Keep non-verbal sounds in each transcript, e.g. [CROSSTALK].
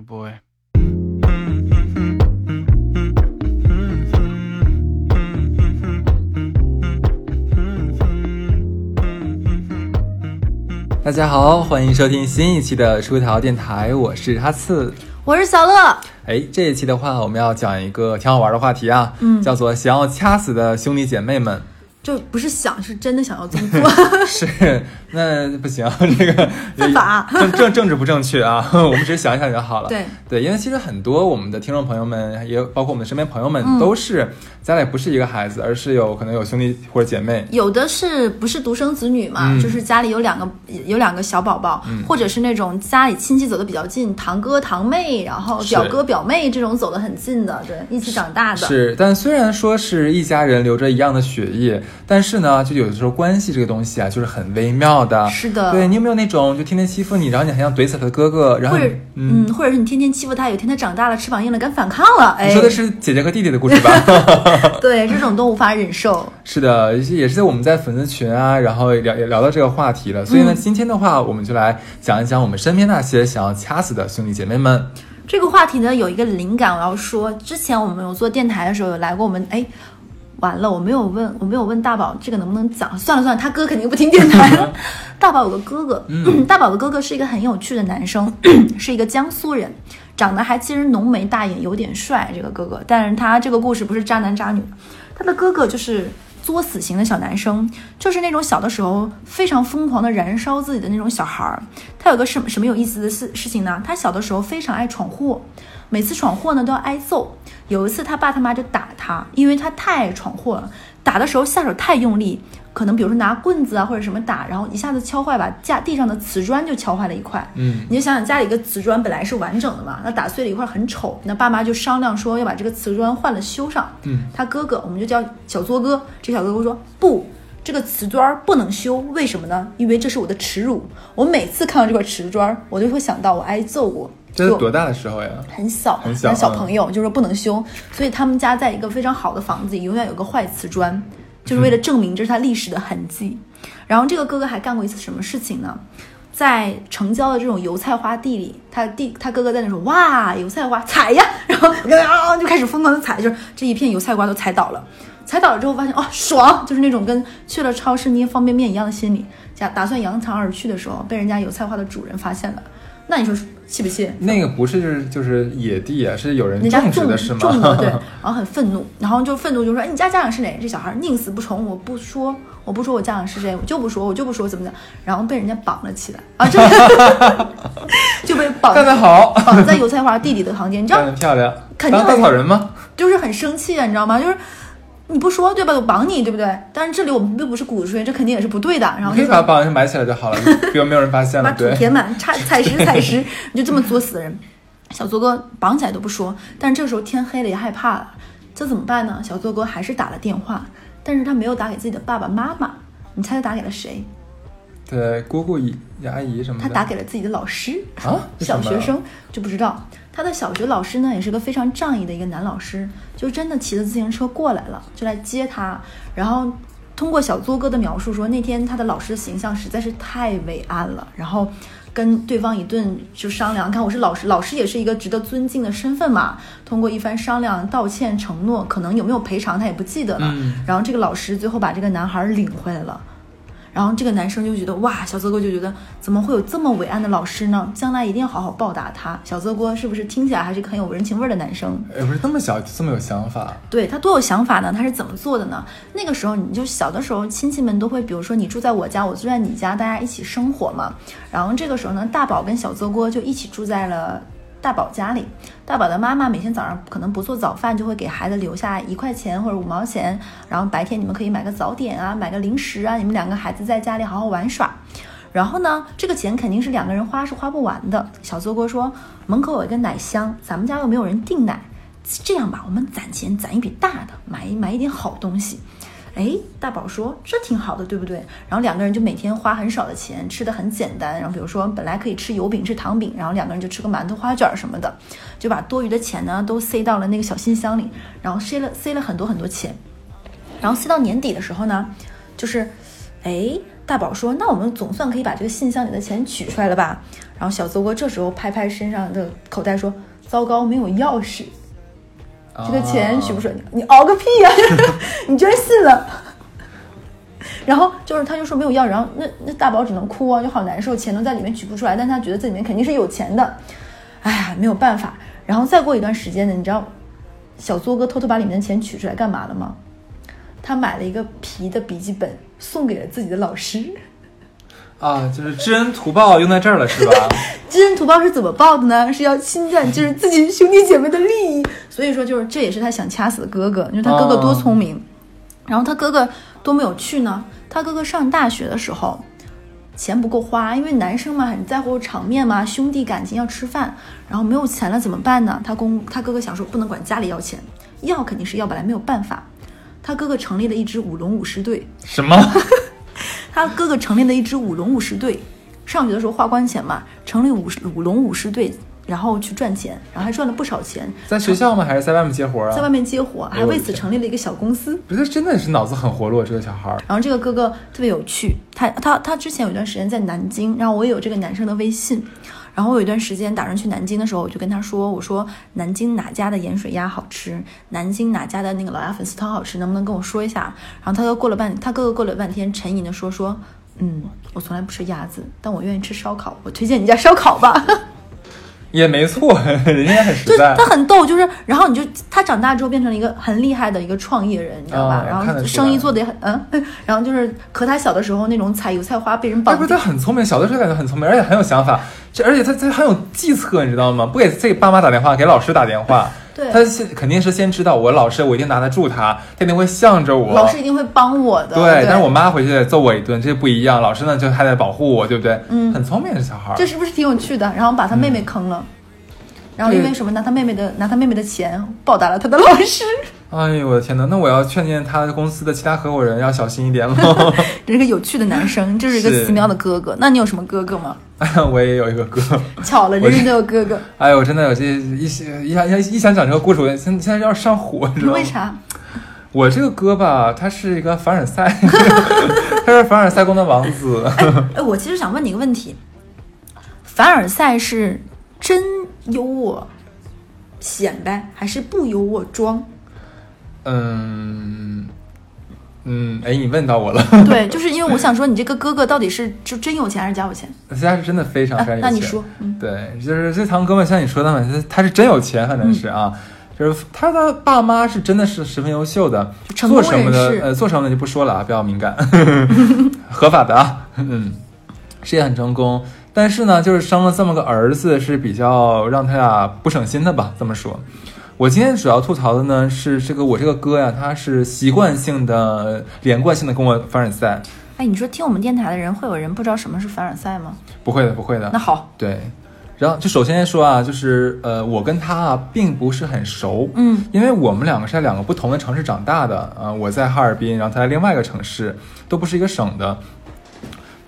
Oh boy. 大家好，欢迎收听新一期的出逃电台，我是哈刺。我是小乐，哎，这一期的话，我们要讲一个挺好玩的话题啊，嗯叫做想要掐死的兄弟姐妹们。就不是想，是真的想要这么做。[LAUGHS] 是，那不行，[LAUGHS] 这个 [LAUGHS] 犯法政政政治不正确啊，我们只是想一想就好了。对对，因为其实很多我们的听众朋友们，也包括我们的身边朋友们，嗯都是家里不是一个孩子，而是有可能有兄弟或者姐妹。有的是不是独生子女嘛？嗯就是家里有两个有两个小宝宝，或者是那种家里亲戚走的比较近，堂哥堂妹，然后表哥表妹这种走的很近的，对，一起长大的。是，但虽然说是一家人流着一样的血液，但是呢，就有的时候关系这个东西啊，就是很微妙的。是的对你有没有那种就天天欺负你，然后你还想怼死他的哥哥，然后或者嗯，嗯，或者是你天天欺负他，有一天他长大了，翅膀硬了，敢反抗了，哎，你说的是姐姐和弟弟的故事吧？[LAUGHS] 对，这种都无法忍受。[LAUGHS] 是的，也是在我们在粉丝群啊，然后聊也聊到这个话题了。所以呢，嗯今天的话，我们就来讲一讲我们身边那些想要掐死的兄弟姐妹们。这个话题呢，有一个灵感，我要说，之前我们有做电台的时候，有来过我们，哎，完了，我没有问，我没有问大宝这个能不能讲，算了算了，他哥肯定不听电台了。[LAUGHS] 大宝有个哥哥，[CLEARS THROAT] 大宝的哥哥是一个很有趣的男生，[CLEARS THROAT] 是一个江苏人，长得还其实浓眉大眼，有点帅。这个哥哥，但是他这个故事不是渣男渣女，他的哥哥就是作死型的小男生，就是那种小的时候非常疯狂的燃烧自己的那种小孩儿。他有个什么什么有意思的事事情呢？他小的时候非常爱闯祸，每次闯祸呢都要挨揍。有一次他爸他妈就打他，因为他太爱闯祸了，打的时候下手太用力，可能比如说拿棍子啊或者什么打，然后一下子敲坏把架地上的瓷砖就敲坏了一块。嗯，你就想想家里一个瓷砖本来是完整的嘛，那打碎了一块很丑，那爸妈就商量说要把这个瓷砖换了修上。嗯，他哥哥我们就叫小作哥，这小哥哥说不。这个瓷砖不能修，为什么呢？因为这是我的耻辱。我每次看到这块瓷砖，我就会想到我挨揍过。就这是多大的时候呀？很小，很小小嗯朋友就是不能修，所以他们家在一个非常好的房子里，永远有个坏瓷砖，就是为了证明这是他历史的痕迹。然后这个哥哥还干过一次什么事情呢？在城郊的这种油菜花地里，他弟他哥哥在那说哇油菜花采呀，[LAUGHS] 然后啊就开始疯狂的采，就是这一片油菜花都采倒了。踩倒了之后发现哦爽，就是那种跟去了超市捏方便面一样的心理。假打算扬长而去的时候，被人家油菜花的主人发现了，那你说气不气？那个不是就是就是野地啊，是有人人家种的是吗？种的对，[LAUGHS] 然后很愤怒，然后就愤怒就说：“哎，你家家长是哪？”这小孩宁死不从，我不说，我不说我家长是谁，我就不说，我就不说怎么的，然后被人家绑了起来啊，这就被绑干得好，绑在油菜花弟弟的房间，你知道 [LAUGHS] 干得漂亮。肯定当稻草人吗？就是很生气啊，你知道吗？就是你不说对吧？我绑你对不对？但是这里我们并不是鼓吹，这肯定也是不对的。然后你把绑上埋起来就好了，[LAUGHS] 比如没有人发现了。把土对，填满，插踩实踩实，你就这么作死的人。[LAUGHS] 小作哥绑起来都不说，但是这个时候天黑了也害怕了，这怎么办呢？小作哥还是打了电话，但是他没有打给自己的爸爸妈妈，你猜他打给了谁？对，姑姑姨、阿姨什么的。他打给了自己的老师。啊，小学生就不知道，他的小学老师呢也是个非常仗义的一个男老师，就真的骑着自行车过来了，就来接他。然后通过小作哥的描述说，那天他的老师形象实在是太伟岸了，然后跟对方一顿就商量，看我是老师，老师也是一个值得尊敬的身份嘛。通过一番商量、道歉、承诺，可能有没有赔偿他也不记得了。嗯然后这个老师最后把这个男孩领回来了。然后这个男生就觉得哇，小泽哥就觉得怎么会有这么伟岸的老师呢？将来一定要好好报答他。小泽哥是不是听起来还是很有人情味儿的男生？哎，不是那么小，这么有想法。对他多有想法呢？他是怎么做的呢？那个时候你就小的时候，亲戚们都会，比如说你住在我家，我住在你家，大家一起生活嘛。然后这个时候呢，大宝跟小泽锅就一起住在了大宝家里。大宝的妈妈每天早上可能不做早饭，就会给孩子留下一块钱或者五毛钱，然后白天你们可以买个早点啊，买个零食啊，你们两个孩子在家里好好玩耍。然后呢，这个钱肯定是两个人花是花不完的。小作哥说，门口有一个奶箱，咱们家又没有人订奶，这样吧，我们攒钱攒一笔大的，买买一点好东西。哎，大宝说这挺好的，对不对？然后两个人就每天花很少的钱，吃的很简单。然后比如说本来可以吃油饼、吃糖饼，然后两个人就吃个馒头、花卷什么的，就把多余的钱呢都塞到了那个小信箱里，然后塞了塞了很多很多钱。然后塞到年底的时候呢，就是，哎，大宝说，那我们总算可以把这个信箱里的钱取出来了吧？然后小邹哥这时候拍拍身上的口袋说：“糟糕，没有钥匙，这个钱取不出来。你熬个屁呀、[LAUGHS] 你居然信了！”然后就是他就说没有要，然后那那大宝只能哭啊，就好难受，钱都在里面取不出来，但他觉得这里面肯定是有钱的，哎呀，没有办法。然后再过一段时间呢，你知道小作哥偷偷把里面的钱取出来干嘛了吗？他买了一个皮的笔记本，送给了自己的老师。啊，就是知恩图报用在这儿了，是吧？[LAUGHS] 知恩图报是怎么报的呢？是要侵占就是自己兄弟姐妹的利益，所以说就是这也是他想掐死的哥哥。你说他哥哥多聪明，然后他哥哥多没有趣呢？他哥哥上大学的时候，钱不够花，因为男生嘛很在乎场面嘛，兄弟感情要吃饭，然后没有钱了怎么办呢？他公他哥哥想说不能管家里要钱，要肯定是要不来，没有办法。他哥哥成立了一支舞龙舞狮队，什么？他哥哥成立了一支舞龙舞狮队，上学的时候花光钱嘛，成立舞舞龙舞狮队，然后去赚钱，然后还赚了不少钱，在学校吗？还是在外面接活啊？在外面接活，还为此成立了一个小公司。不是，真的是脑子很活络，这个小孩儿。然后这个哥哥特别有趣，他他他之前有一段时间在南京，然后我也有这个男生的微信，然后我有一段时间打算去南京的时候，我就跟他说，我说南京哪家的盐水鸭好吃，南京哪家的那个老鸭粉丝汤好吃，能不能跟我说一下？然后他哥过了半，他哥哥过了半天，沉吟的说说，嗯，我从来不吃鸭子，但我愿意吃烧烤，我推荐你家烧烤吧。[LAUGHS] 也没错，[LAUGHS] 人家也很就实在他。很逗，就是然后你就他长大之后变成了一个很厉害的一个创业人，你知道吧？啊然后生意做的也很 [LAUGHS] 嗯，然后就是和他小的时候那种采油菜花被人绑，不是他很聪明，小的时候感觉很聪明，而且很有想法。这而且他他很有计策，你知道吗？不给自己爸妈打电话，给老师打电话。对他先肯定是先知道我老师，我一定拿得住他，他一定会向着我。老师一定会帮我的。对，但是我妈回去得揍我一顿，这不一样。老师呢，就还得保护我，对不对？嗯很聪明的小孩儿。这是不是挺有趣的？然后把他妹妹坑了，然后因为什么拿他妹妹的拿他妹妹的钱报答了他的老师，哎呦我的天哪！那我要劝劝他公司的其他合伙人要小心一点了。[LAUGHS] 这是个有趣的男生，[LAUGHS] 这是一个是奇妙的哥哥。那你有什么哥哥吗？[LAUGHS] 我也有一个哥。巧了，人人都有哥哥，哎呦，真的有些一些一想一想讲这个故事，我现现在要上火，你知道吗？为？啥？我这个哥吧，他是一个凡尔赛，他是凡尔赛宫的王子。哎，我其实想问你一个问题：凡尔赛是真优渥显摆，还是不优渥装？嗯嗯，哎，你问到我了，对，[LAUGHS] 就是因为我想说，你这个哥哥到底是就真有钱还是假有钱？现在是真的非常啊非常有钱。那你说，嗯，对，就是这堂哥们像你说的嘛，他他是真有钱，反正是啊，就是他的爸妈是真的是十分优秀的，做什么的呃做什么的就不说了啊，比较敏感，[LAUGHS] 合法的啊，嗯，事业很成功，但是呢，就是生了这么个儿子是比较让他俩不省心的吧，这么说。我今天主要吐槽的呢是这个我这个哥呀，他是习惯性的、连贯性的跟我凡尔赛，哎，你说听我们电台的人会有人不知道什么是凡尔赛吗？不会的，不会的那。好，对，然后就首先说啊，就是呃，我跟他啊并不是很熟，嗯，因为我们两个是在两个不同的城市长大的啊、呃我在哈尔滨，然后他在另外一个城市，都不是一个省的。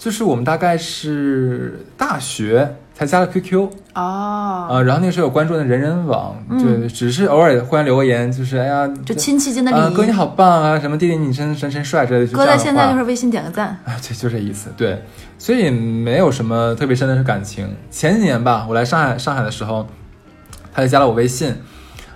就是我们大概是大学才加了 QQ 啊、哦，然后那个时候有关注的人人网，嗯。就只是偶尔互相留个言，就是哎呀，就亲戚间的啊、礼仪。哥你好棒啊，什么弟弟你真真真帅之类的，就哥在现在就是微信点个赞，啊，对，就这意思，对，所以没有什么特别深的感情。前几年吧，我来上海上海的时候，他就加了我微信，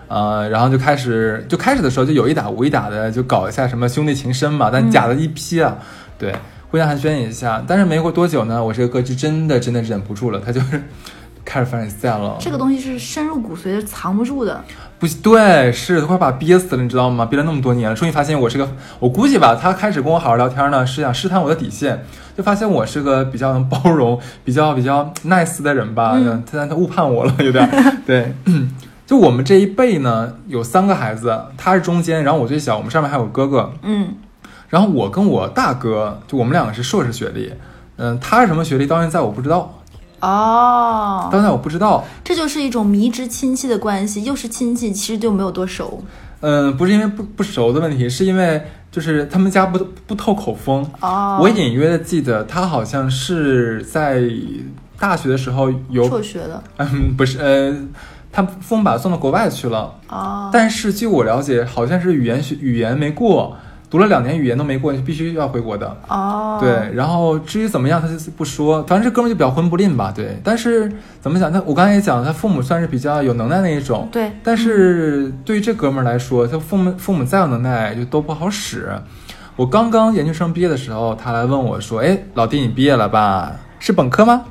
呃，然后就开始就开始的时候就有一打无一打的就搞一下什么兄弟情深嘛，但假的一批啊，对，互相寒暄一下。但是没过多久呢，我这个哥就真的真的忍不住了，他就是 [LAUGHS] 开始凡尔赛了。这个东西是深入骨髓的，藏不住的。不对，是他快把我憋死了，你知道吗？憋了那么多年了，终于发现我是个，我估计吧，他开始跟我好好聊天呢，是想试探我的底线，就发现我是个比较能包容、比较比较 nice 的人吧，嗯他他误判我了，有点 [LAUGHS] 对。[CLEARS THROAT] 就我们这一辈呢，有三个孩子，他是中间，然后我最小，我们上面还有哥哥，嗯，然后我跟我大哥，就我们两个是硕士学历，嗯，他是什么学历，到现在我不知道，哦。到，现在我不知道，这就是一种迷之亲戚的关系，又是亲戚，其实就没有多熟。嗯，不是因为不不熟的问题，是因为就是他们家不不透口风。哦，我隐约的记得他好像是在大学的时候有，辍学的。嗯，不是，呃，他父母把他送到国外去了，哦，但是据我了解，好像是语言学语言没过，读了两年语言都没过，就必须要回国的。哦，对，然后至于怎么样，他就不说。反正这哥们就比较混不吝吧，对。但是怎么讲？他我刚才也讲了，他父母算是比较有能耐那一种。对但是对于这哥们儿来说，他父母父母再有能耐，就都不好使。我刚刚研究生毕业的时候，他来问我说：“哎，老弟，你毕业了吧？是本科吗？”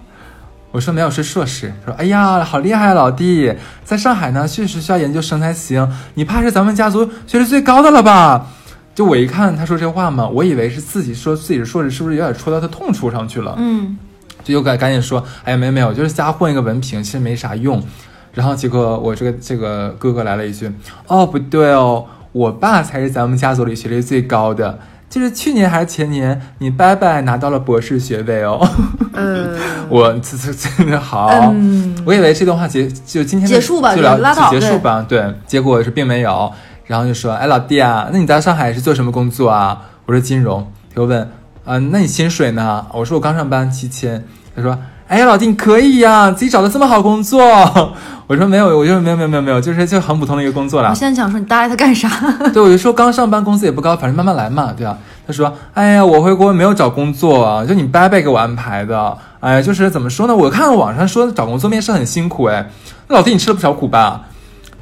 我说没有，是硕士。他说：“哎呀，好厉害啊，老弟，在上海呢，确实需要研究生才行。你怕是咱们家族学历最高的了吧？”就我一看他说这话嘛，我以为是自己说自己是硕士，是不是有点戳到他痛处上去了？嗯，就又赶赶紧说，哎呀，没有没有，就是瞎混一个文凭，其实没啥用。然后结果我这个这个哥哥来了一句，哦不对哦，我爸才是咱们家族里学历最高的，就是去年还是前年，你伯伯拿到了博士学位哦。[LAUGHS] [LAUGHS] 嗯，我这这真的好，嗯。我以为这段话结就今天的结束吧就聊就结束吧，对，结果是并没有，然后就说，哎老弟啊，那你在上海是做什么工作啊？我说金融，他又问，啊、那你薪水呢？我说我刚上班七千，他说，哎呀老弟你可以呀、自己找的这么好工作，[LAUGHS] 我说没有，我就没有没有没有没有，就是就很普通的一个工作啦我。现在想说你搭理他干啥？[LAUGHS] 对，我就说刚上班，工资也不高，反正慢慢来嘛，对吧？他说：“哎呀，我回国没有找工作啊，就你伯伯给我安排的。哎呀，就是怎么说呢？我看网上说找工作面试很辛苦，哎，那老弟你吃了不少苦吧？”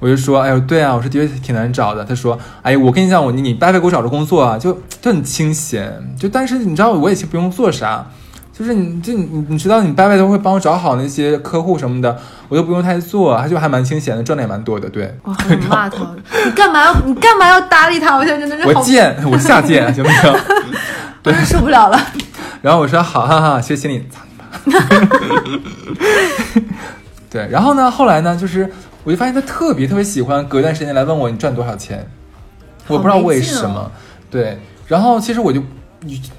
我就说：“哎呦，对啊，我说的确挺难找的。”他说：“哎呀，我跟你讲，我你你伯伯给我找着工作啊，就就很清闲，就但是你知道我也不用做啥。”就是你，就你，你知道，你伯伯都会帮我找好那些客户什么的，我都不用太做，他就还蛮清闲的，赚的也蛮多的，对。我很骂他，你干嘛要你干嘛要搭理他？我现在真的是好，我贱，[LAUGHS] 我下贱，行不行？[LAUGHS] 我真受不了了。然后我说好，哈哈，其实心里操你妈。[LAUGHS] 对，然后呢，后来呢，就是我就发现他特别特别喜欢隔段时间来问我你赚多少钱，我不知道为什么。对，然后其实我就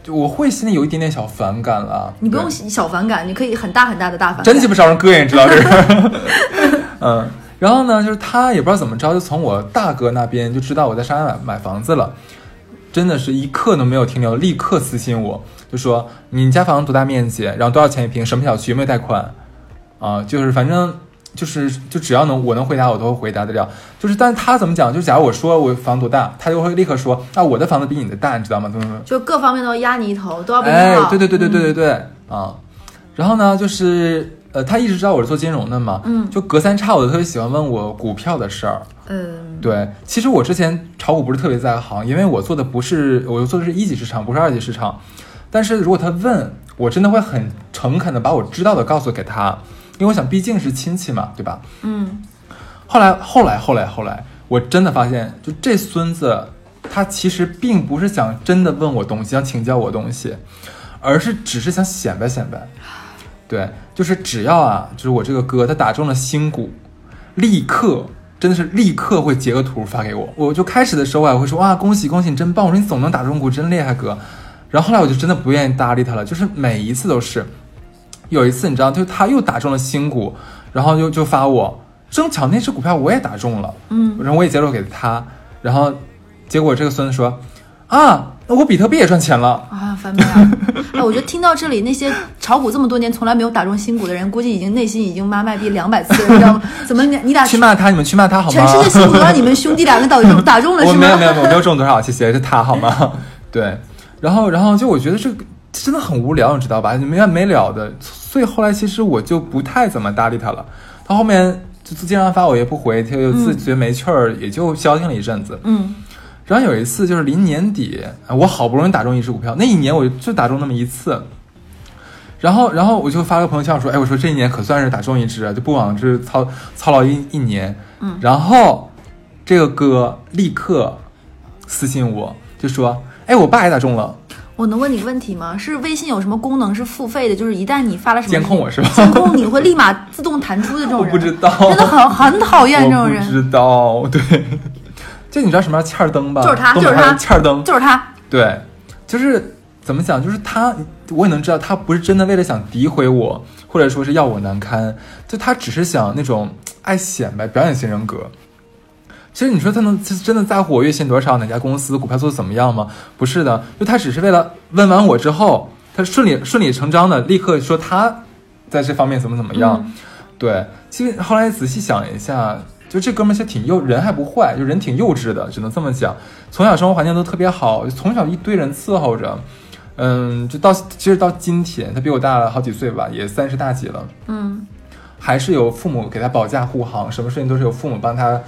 我会心里有一点点小反感了。你不用小反感，你可以很大很大的大反感。真鸡巴招人膈应，你知道这是？[LAUGHS] 嗯，然后呢，就是他也不知道怎么着，就从我大哥那边就知道我在上海买买房子了，真的是一刻都没有停留，立刻私信我，就说你家房子多大面积，然后多少钱一平，什么小区，有没有贷款，啊、就是反正。就是就只要能我能回答我都会回答得了，就是但是他怎么讲？就假如我说我房子多大，他就会立刻说啊我的房子比你的大，你知道吗？怎么怎么就各方面都要压你一头，都要比你哎好。，对对对对对嗯对对、啊！然后呢，就是呃，他一直知道我是做金融的嘛，嗯就隔三差五的特别喜欢问我股票的事儿。嗯，对，其实我之前炒股不是特别在行，因为我做的不是我做的是一级市场，不是二级市场。但是如果他问我，真的会很诚恳的把我知道的告诉给他，因为我想毕竟是亲戚嘛，对吧？嗯，后来，后来，后来，后来，我真的发现，就这孙子，他其实并不是想真的问我东西，想请教我东西，而是只是想显摆显摆。对，就是只要啊，就是我这个哥他打中了新股，立刻真的是立刻会截个图发给我。我就开始的时候啊，我会说哇恭喜恭喜你真棒，我说你总能打中股真厉害哥。然后后来我就真的不愿意搭理他了，就是每一次都是。有一次你知道，就他又打中了新股，然后就就发我，正巧那只股票我也打中了，嗯，然后我也介绍给他，然后结果这个孙子说啊，那我比特币也赚钱了。啊，翻倍啊。[LAUGHS] 哎，我觉得听到这里，那些炒股这么多年从来没有打中新股的人，估计已经内心已经妈卖币两百次了，你知道吗？[LAUGHS] 怎么你你俩去骂他，你们去骂他好吗？全世界新股都让你们兄弟两个打中打中了 [LAUGHS] 是吗？我没有没有没有我没有中多少，谢谢，是他好吗？对，然后然后就我觉得这个真的很无聊，你知道吧？没完没了的，所以后来其实我就不太怎么搭理他了。他后面就经常发我也不回，他就自觉没趣儿，也就消停了一阵子。嗯然后有一次就是临年底，啊我好不容易打中一只股票，那一年我就打中那么一次。然后，然后我就发个朋友圈说：“哎，我说这一年可算是打中一只啊，就不枉这操操劳一一年。”嗯然后这个哥立刻私信我，就说：“哎，我爸也打中了，我能问你个问题吗？是微信有什么功能是付费的？就是一旦你发了什么监控我是吧监控你会立马自动弹出的这种人，我不知道，真的很很讨厌这种人，知道，对，就你知道什么叫欠儿灯吧？就是他就是他欠儿灯，就是他。对，就是怎么讲，就是他，我也能知道他不是真的为了想诋毁我，或者说是要我难堪，就他只是想那种爱显摆、表演型人格。其实你说他能真的在乎我月薪多少，哪家公司股票做的怎么样吗？不是的，就他只是为了问完我之后，他顺理顺理成章的立刻说他在这方面怎么怎么样。嗯对，其实后来仔细想一下，就这哥们儿其实挺幼，人还不坏，就人挺幼稚的，只能这么讲。从小生活环境都特别好，从小一堆人伺候着，嗯，就到其实到今天，他比我大了好几岁吧，也三十大几了，嗯，还是有父母给他保驾护航，什么事情都是有父母帮他，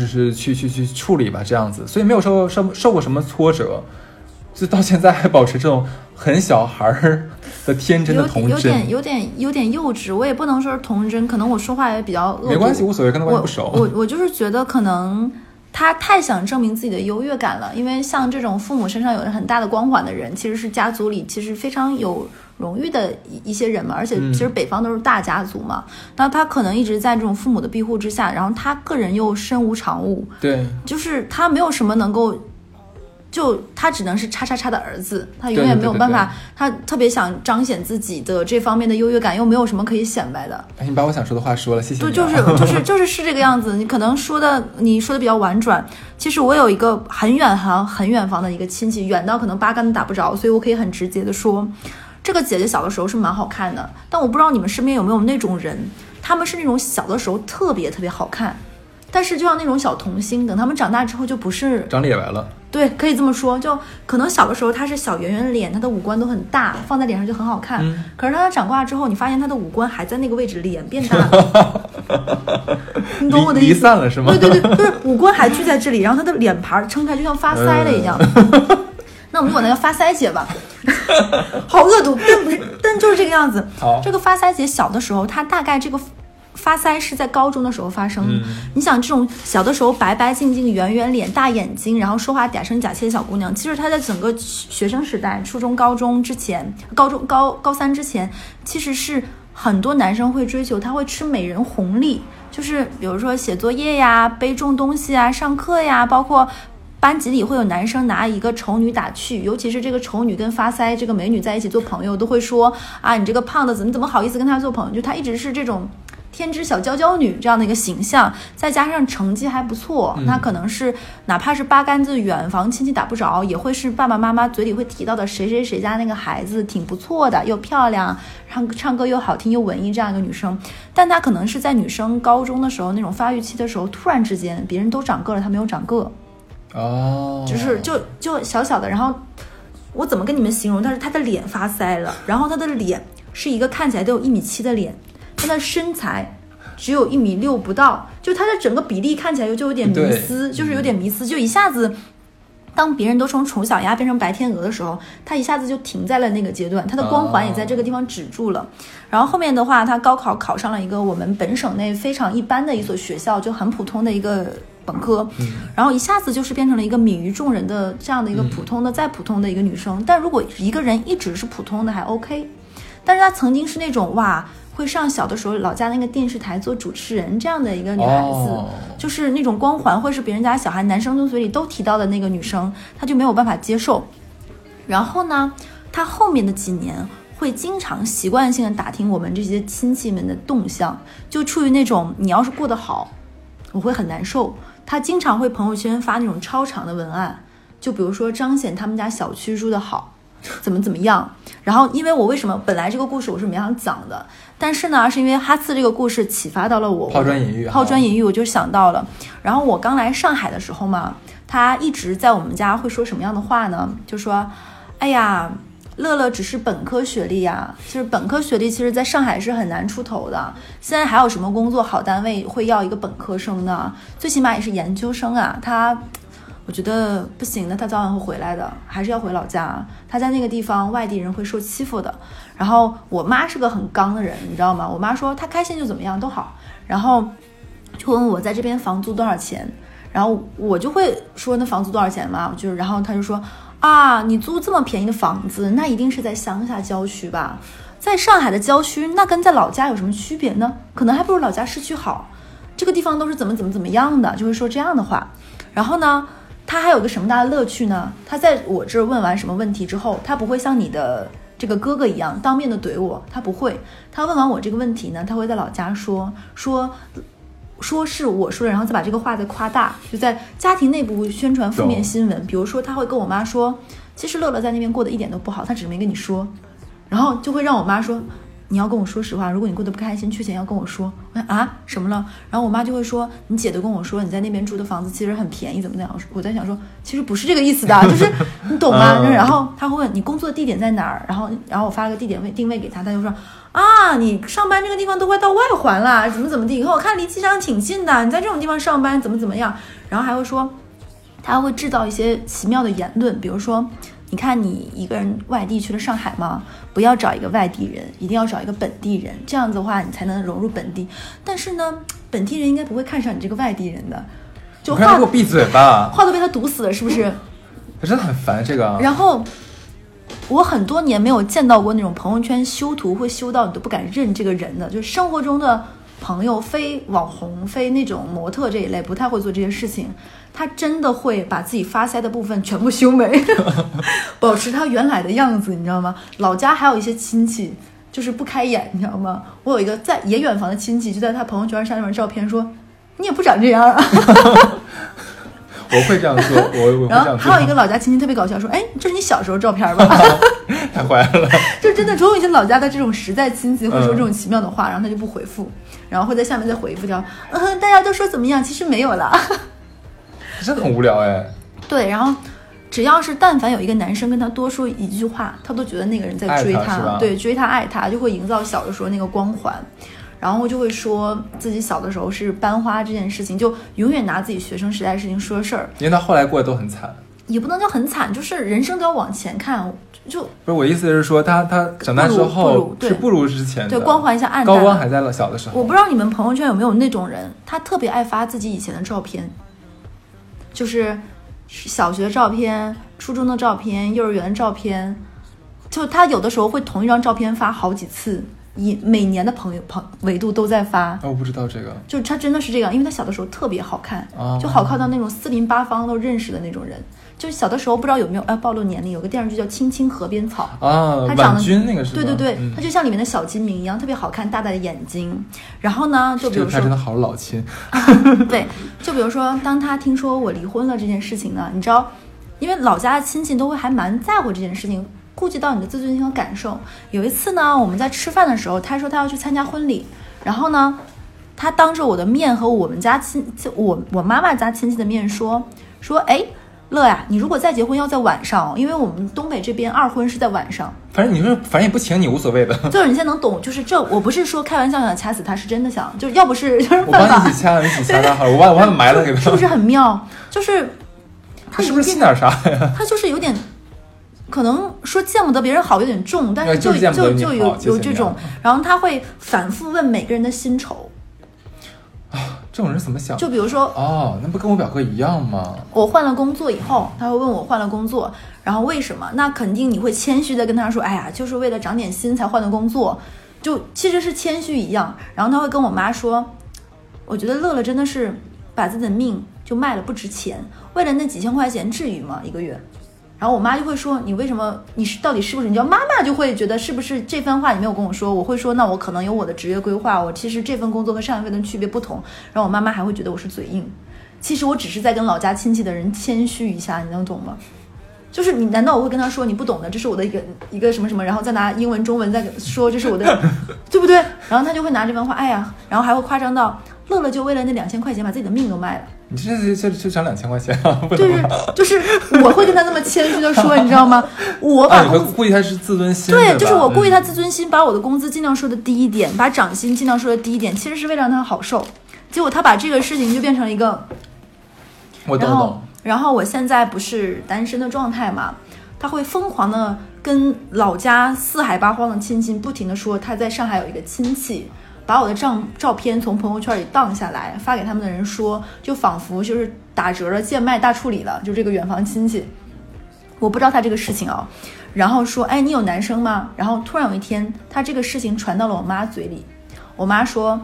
就是去去去处理吧，这样子，所以没有受受受过什么挫折，就到现在还保持这种很小孩儿的天真的童真有点。有点有点幼稚，我也不能说是童真，可能我说话也比较恶毒。没关系，无所谓，跟他关系我不熟。我我就是觉得可能他太想证明自己的优越感了，因为像这种父母身上有着很大的光环的人，其实是家族里其实非常有荣誉的一一些人嘛，而且嗯其实北方都是大家族嘛，那他可能一直在这种父母的庇护之下，然后他个人又身无长物，对，就是他没有什么能够。就他只能是叉叉叉的儿子，他永远没有办法。他特别想彰显自己的这方面的优越感，又没有什么可以显摆的。哎，你把我想说的话说了，谢谢对，就啊。是就是 [LAUGHS] 就是是这个样子。你可能说的你说的比较婉转，其实我有一个很远很很远房的一个亲戚，远到可能八竿子打不着，所以我可以很直接的说，这个姐姐小的时候是蛮好看的。但我不知道你们身边有没有那种人，他们是那种小的时候特别特别好看，但是就像那种小童星，等他们长大之后就不是长脸白了，对，可以这么说，就可能小的时候他是小圆圆脸，他的五官都很大，放在脸上就很好看。嗯可是当他长大之后，你发现他的五官还在那个位置，脸变大了。[LAUGHS] 你懂我的意思？散了是吗？对对对，就是五官还聚在这里，然后他的脸盘儿撑开，就像发腮了一样。[LAUGHS] 那我们就管它叫发腮姐吧，好恶毒，但不是，但就是这个样子。好这个发腮姐小的时候，她大概这个发腮是在高中的时候发生。嗯你想，这种小的时候白白净净、圆圆脸、大眼睛，然后说话嗲声嗲气的小姑娘，其实她在整个学生时代，初中、高中之前，高中高高三之前，其实是很多男生会追求，她会吃美人红利，就是比如说写作业呀、背重东西啊、上课呀，包括。班级里会有男生拿一个丑女打趣，尤其是这个丑女跟发腮这个美女在一起做朋友，都会说啊，你这个胖子怎么怎么好意思跟她做朋友？就她一直是这种天之小娇娇女这样的一个形象，再加上成绩还不错，那可能是哪怕是八竿子远房亲戚打不着，也会是爸爸妈妈嘴里会提到的谁谁谁家那个孩子挺不错的，又漂亮，唱唱歌又好听又文艺这样一个女生。但她可能是在女生高中的时候那种发育期的时候，突然之间别人都长个了，她没有长个。哦，就是就就小小的，然后我怎么跟你们形容？但是她的脸发腮了，然后她的脸是一个看起来都有一米七的脸，他的身材只有一米六不到，就他的整个比例看起来就有点迷对思，就是有点迷思，就一下子。当别人都从丑小鸭变成白天鹅的时候，他一下子就停在了那个阶段，他的光环也在这个地方止住了。然后后面的话，他高考考上了一个我们本省内非常一般的一所学校，就很普通的一个本科，然后一下子就是变成了一个泯于众人的这样的一个普通的、再普通的一个女生。但如果一个人一直是普通的还 OK，但是她曾经是那种哇。会上小的时候老家那个电视台做主持人这样的一个女孩子，哦就是那种光环会是别人家小孩男生嘴里都提到的那个女生，她就没有办法接受。然后呢，她后面的几年会经常习惯性的打听我们这些亲戚们的动向，就处于那种你要是过得好，我会很难受。她经常会朋友圈发那种超长的文案，就比如说彰显他们家小区住的好。怎么怎么样？然后，因为我为什么本来这个故事我是没想讲的，但是呢，是因为哈次这个故事启发到了我，抛砖引玉，抛砖引玉，我就想到了。然后我刚来上海的时候嘛，他一直在我们家会说什么样的话呢？就说：“哎呀，乐乐只是本科学历呀，就是本科学历，其实在上海是很难出头的。现在还有什么工作好单位会要一个本科生呢？最起码也是研究生啊。他，我觉得不行的，他早晚会回来的，还是要回老家。他在那个地方，外地人会受欺负的。然后我妈是个很刚的人，你知道吗？我妈说她开心就怎么样都好，然后就问我在这边房租多少钱，然后我就会说那房租多少钱嘛，就是然后他就说啊，你租这么便宜的房子，那一定是在乡下郊区吧？在上海的郊区，那跟在老家有什么区别呢？可能还不如老家市区好。这个地方都是怎么怎么怎么样的，就会说这样的话。然后呢，他还有个什么大的乐趣呢？他在我这儿问完什么问题之后，他不会像你的这个哥哥一样当面的怼我，他不会。他问完我这个问题呢，他会在老家说说说是我说的，然后再把这个话再夸大，就在家庭内部宣传负面新闻。比如说，他会跟我妈说，其实乐乐在那边过得一点都不好，他只是没跟你说。然后就会让我妈说，你要跟我说实话，如果你过得不开心，缺钱要跟我说。我说啊，什么了？然后我妈就会说，你姐都跟我说你在那边住的房子其实很便宜，怎么怎么样？我在想说，其实不是这个意思的，[LAUGHS] 就是你懂吗？然后他会问你工作地点在哪儿，然后然后我发了个地点位定位给他，他就说啊，你上班这个地方都快到外环了，怎么怎么地？以后我看离机场挺近的，你在这种地方上班怎么怎么样？然后还会说，他会制造一些奇妙的言论，比如说。你看，你一个人外地去了上海吗？不要找一个外地人，一定要找一个本地人，这样子的话你才能融入本地。但是呢，本地人应该不会看上你这个外地人的。就话给我闭嘴吧！话都被他堵死了，是不是？真的很烦这个。然后我很多年没有见到过那种朋友圈修图会修到你都不敢认这个人的，就是生活中的朋友，非网红、非那种模特这一类，不太会做这些事情。他真的会把自己发腮的部分全部修眉，[LAUGHS] 保持他原来的样子，你知道吗？老家还有一些亲戚就是不开眼，你知道吗？我有一个在也远房的亲戚，就在他朋友圈上面照片说：“你也不长这样啊。[LAUGHS] ”我会这样说，[LAUGHS] 我我然后还有一个老家亲戚特别搞笑，说：“哎，这是你小时候照片吧？”太坏了！就真的，总有一些老家的这种实在亲戚会说这种奇妙的话，然后他就不回复，然后会在下面再回复条：“嗯，大家都说怎么样？其实没有了。”真的很无聊哎，对，然后只要是但凡有一个男生跟他多说一句话，他都觉得那个人在追他，对，追他爱他，就会营造小的时候那个光环，然后就会说自己小的时候是班花这件事情，就永远拿自己学生时代的事情说事儿。因为他后来过得都很惨，也不能叫很惨，就是人生都要往前看，就不是我意思是说他他长大之后是不如之前的对光环一下暗淡，高光还在了小的时候。我不知道你们朋友圈有没有那种人，他特别爱发自己以前的照片。就是小学照片、初中的照片、幼儿园照片，就他有的时候会同一张照片发好几次，以每年的朋友朋维度都在发。我不知道这个，就是他真的是这样，因为他小的时候特别好看，就好看到那种四邻八方都认识的那种人。就是小的时候不知道有没有哎暴露年龄，有个电视剧叫《青青河边草》啊，他长得那个是对对对，他就像里面的小金明一样，特别好看，大大的眼睛。然后呢，就比如说真的好老亲，[LAUGHS] 对，就比如说当他听说我离婚了这件事情呢，你知道，因为老家的亲戚都会还蛮在乎这件事情，顾及到你的自尊心和感受。有一次呢，我们在吃饭的时候，他说他要去参加婚礼，然后呢，他当着我的面和我们家亲，我我妈妈家亲戚的面说说，哎。乐呀，你如果再结婚要在晚上，因为我们东北这边二婚是在晚上。反正你说，反正也不请你无所谓的。[LAUGHS] 就是你现在能懂，就是这我不是说开玩笑想掐死他，是真的想，就要不是 [LAUGHS] 就是我帮你一起掐，一起掐他 [LAUGHS] 好了，我把我把他埋了给他。是不是很妙？就是他是不是信点啥呀？他就是有点，可能说见不得别人好有点重，但是就就就有有这种，然后他会反复问每个人的薪酬。啊，这种人怎么想？就比如说，哦，那不跟我表哥一样吗？我换了工作以后，他会问我换了工作，然后为什么？那肯定你会谦虚的跟他说，哎呀，就是为了涨点薪才换的工作，就其实是谦虚一样。然后他会跟我妈说，我觉得乐乐真的是把自己的命就卖了不值钱，为了那几千块钱，至于吗？一个月？然后我妈就会说：“你为什么？你是到底是不是？你知道妈妈就会觉得是不是这番话你没有跟我说？我会说，那我可能有我的职业规划。我其实这份工作和上一份的区别不同。然后我妈妈还会觉得我是嘴硬。其实我只是在跟老家亲戚的人谦虚一下，你能懂吗？就是你难道我会跟他说你不懂的，这是我的一个 [LAUGHS] 一个什么什么，然后再拿英文中文再说这是我的，[LAUGHS] 对不对？然后他就会拿这番话，哎呀，然后还会夸张到乐乐就为了那两千块钱把自己的命都卖了。”你这这这涨两千块钱啊？就是就是，我会跟他那么谦虚的说，你知道吗？我把工故意他是自尊心，对，就是我故意他自尊心，把我的工资尽量说的低一点，把涨薪尽量说的低一点，其实是为了让他好受。结果他把这个事情就变成了一个，我懂懂。然后我现在不是单身的状态嘛，他会疯狂的跟老家四海八荒的亲戚不停的说他在上海有一个亲戚。把我的照照片从朋友圈里荡下来，发给他们的人说，就仿佛就是打折了、贱卖大处理了。就这个远房亲戚，我不知道他这个事情啊。然后说，哎，你有男生吗？然后突然有一天，他这个事情传到了我妈嘴里，我妈说：“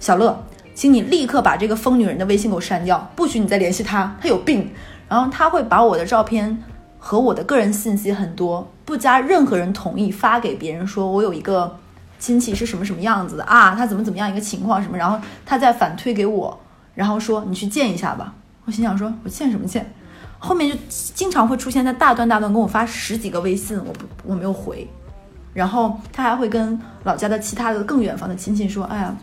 小乐，请你立刻把这个疯女人的微信给我删掉，不许你再联系她，她有病。”然后他会把我的照片和我的个人信息很多，不加任何人同意发给别人，说我有一个。亲戚是什么什么样子的啊？他怎么怎么样一个情况什么？然后他再反推给我，然后说你去见一下吧。我心想说，我见什么见？后面就经常会出现在大段大段跟我发十几个微信，我不我没有回，然后他还会跟老家的其他的更远方的亲戚说：“哎呀，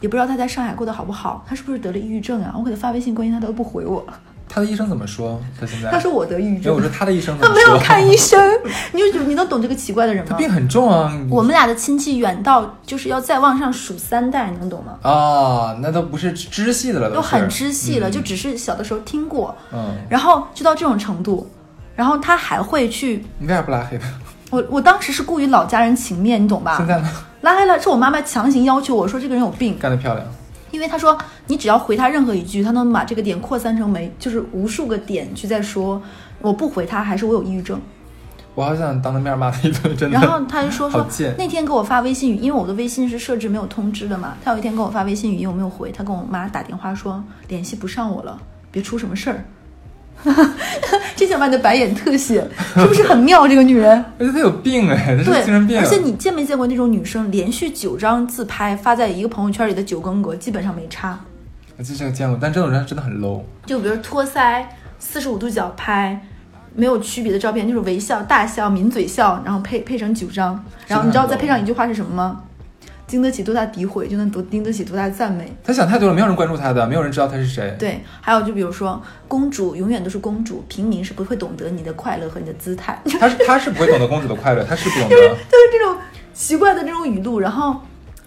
也不知道他在上海过得好不好，他是不是得了抑郁症啊？我给他发微信关心他都不回我。他的医生怎么说？他现在他说我得抑郁没有，我症，说他的医生怎他么说？[LAUGHS] 没有看医生。[LAUGHS] 你就你能懂这个奇怪的人吗？他病很重啊。我们俩的亲戚远到就是要再往上数三代，你能懂吗？啊，那都不是支系的了，都很知系了，嗯就只是小的时候听过，嗯，然后就到这种程度，然后他还会去，你为啥不拉黑他？[LAUGHS] 我我当时是顾于老家人情面，你懂吧现？在呢？拉黑了，是我妈妈强行要求我说这个人有病，干得漂亮。因为他说你只要回他任何一句，他能把这个点扩散成没就是无数个点去在说，我不回他还是我有抑郁症。我好想当着面骂他一顿，真的。然后他就说说那天给我发微信语，因为我的微信是设置没有通知的嘛，他有一天给我发微信语音，我没有回，他跟我妈打电话说联系不上我了，别出什么事儿。[LAUGHS] 这想把你的白眼特写，是不是很妙？这个女人，[LAUGHS] 而且她有病哎，他对是精神病。而且你见没见过那种女生连续九张自拍发在一个朋友圈里的九宫格，基本上没差。我这个见过，但这种人真的很 low。就比如托腮、四十五度角拍，没有区别的照片，就是微笑、大笑、抿嘴笑，然后配配成九张，然后你知道再配上一句话是什么吗？经得起多大诋毁，就能多经得起多大赞美。他想太多了，没有人关注他的，没有人知道他是谁。对，还有就比如说，公主永远都是公主，平民是不会懂得你的快乐和你的姿态，就是他是他是不会懂得公主的快乐，[LAUGHS] 他是不懂得。就是这种奇怪的这种语录，然后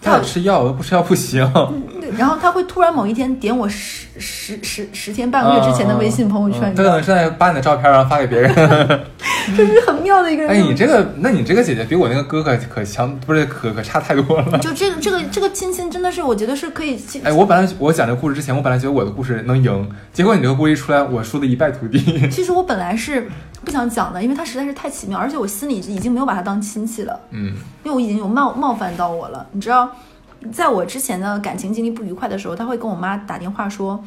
他想吃药，不吃药不行。对，[LAUGHS] 然后他会突然某一天点我十十十十天半个月之前的微信朋友圈，他可能是 [LAUGHS] 在把你的照片然后发给别人。[LAUGHS] 这是很妙的一个人。哎，你这个，那你这个姐姐比我那个哥哥可强，不是可可差太多了。就这个这个这个亲亲真的是，我觉得是可以。哎，我本来我讲这个故事之前，我本来觉得我的故事能赢，结果你这个故事一出来，我输的一败涂地。其实我本来是不想讲的，因为他实在是太奇妙，而且我心里已经没有把他当亲戚了，嗯，因为我已经有冒冒犯到我了。你知道，在我之前的感情经历不愉快的时候，他会跟我妈打电话说：“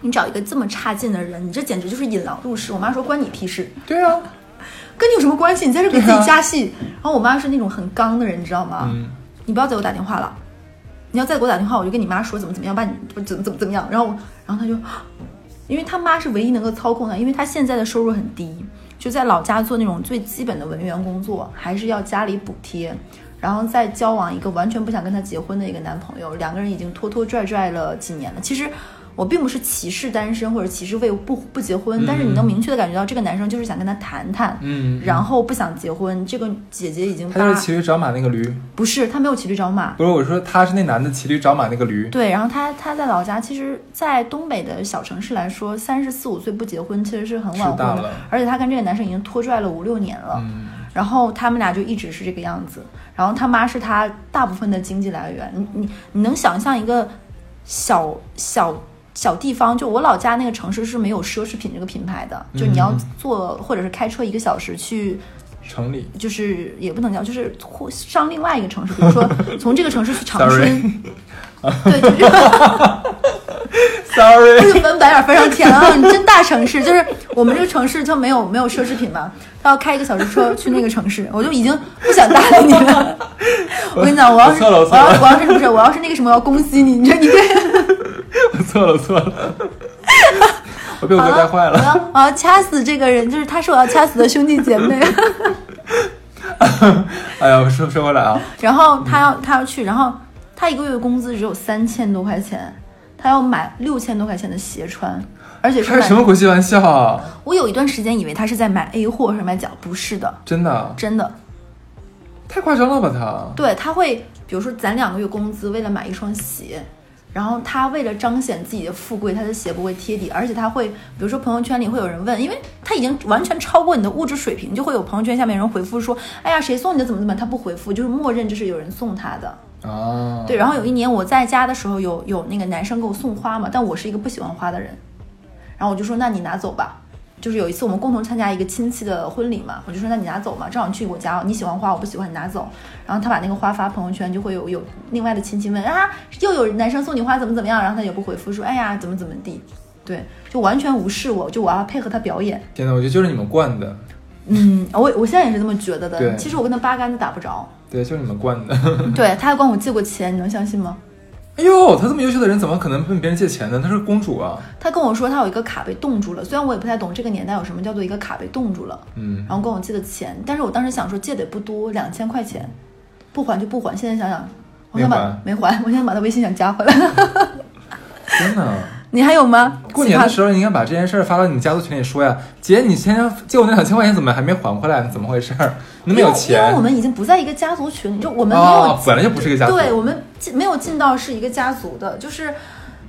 你找一个这么差劲的人，你这简直就是引狼入室。”我妈说：“关你屁事，对啊，[LAUGHS] 跟你有什么关系？你在这给自己加戏。然后我妈是那种很刚的人，你知道吗？嗯，你不要再给我打电话了，你要再给我打电话，我就跟你妈说怎么怎么样，把你怎么怎么怎么样。然后，然后他就，因为他妈是唯一能够操控的，因为他现在的收入很低，就在老家做那种最基本的文员工作，还是要家里补贴。然后再交往一个完全不想跟他结婚的一个男朋友，两个人已经拖拖拽拽了几年了。其实我并不是歧视单身或者歧视为不不结婚，但是你能明确的感觉到这个男生就是想跟他谈谈，嗯，然后不想结婚。这个姐姐已经他就是骑驴找马那个驴，不是他没有骑驴找马，不是我说他是那男的骑驴找马那个驴。对，然后他他在老家，其实，在东北的小城市来说，三十四五岁不结婚其实是很晚婚的而且他跟这个男生已经拖拽了五六年了，嗯，然后他们俩就一直是这个样子，然后他妈是他大部分的经济来源，你你你能想象一个小小小地方，就我老家那个城市是没有奢侈品这个品牌的，就你要嗯坐或者是开车一个小时去城里。就是也不能叫，就是或上另外一个城市，比如说从这个城市去长春，[LAUGHS] 对，就是。[LAUGHS] Sorry，这个翻白眼翻上天了啊！你真大城市，就是我们这个城市就没有没有奢侈品嘛，他要开一个小时车去那个城市，我就已经不想搭理你了。[LAUGHS] 我跟你讲，我要是我要我要是不是我要是那个什么，我要恭喜你，你说你这。[LAUGHS] 我错了，错了，我被我哥带坏了我。要我要掐死这个人，就是他是我要掐死的兄弟姐妹。哎呀，我说说回来啊，然后他要他要去，然后他一个月工资只有三千多块钱，他要买六千多块钱的鞋穿，而且是开什么国际玩笑啊？我有一段时间以为他是在买 A 货，是买假，不是的，真的真的。太夸张了吧他？对，他会比如说攒两个月工资，为了买一双鞋，然后他为了彰显自己的富贵，他的鞋不会贴底，而且他会，比如说朋友圈里会有人问，因为他已经完全超过你的物质水平，就会有朋友圈下面人回复说，哎呀，谁送你的怎么怎么，他不回复，就是默认这是有人送他的。啊，对，然后有一年我在家的时候，有有那个男生给我送花嘛，但我是一个不喜欢花的人，然后我就说，那你拿走吧。就是有一次我们共同参加一个亲戚的婚礼嘛，我就说那你拿走嘛，正好你去我家，你喜欢花我不喜欢你拿走。然后他把那个花发朋友圈，就会有有另外的亲戚问啊，又有男生送你花怎么怎么样，然后他也不回复说哎呀怎么怎么地，对，就完全无视我，就我要配合他表演。天呐，我觉得就是你们惯的，嗯，我我现在也是这么觉得的。其实我跟他八竿子打不着，对，就是你们惯的。[LAUGHS] 对他还管我借过钱，你能相信吗？哎呦，他这么优秀的人，怎么可能问别人借钱呢？她是公主啊。他跟我说他有一个卡被冻住了，虽然我也不太懂这个年代有什么叫做一个卡被冻住了，嗯，然后管我借的钱，但是我当时想说借的也不多，两千块钱，不还就不还。现在想想，我想把没还，我想把他微信想加回来。天哪！[LAUGHS] 你还有吗？过年的时候，你应该把这件事儿发到你们家族群里说呀。姐，你先借我那两千块钱，怎么还没还回来？怎么回事？[LAUGHS] 你那么有钱？因为我们已经不在一个家族群里，就我们没有、哦，本来就不是一个家族。对，我们进没有进到是一个家族的，就是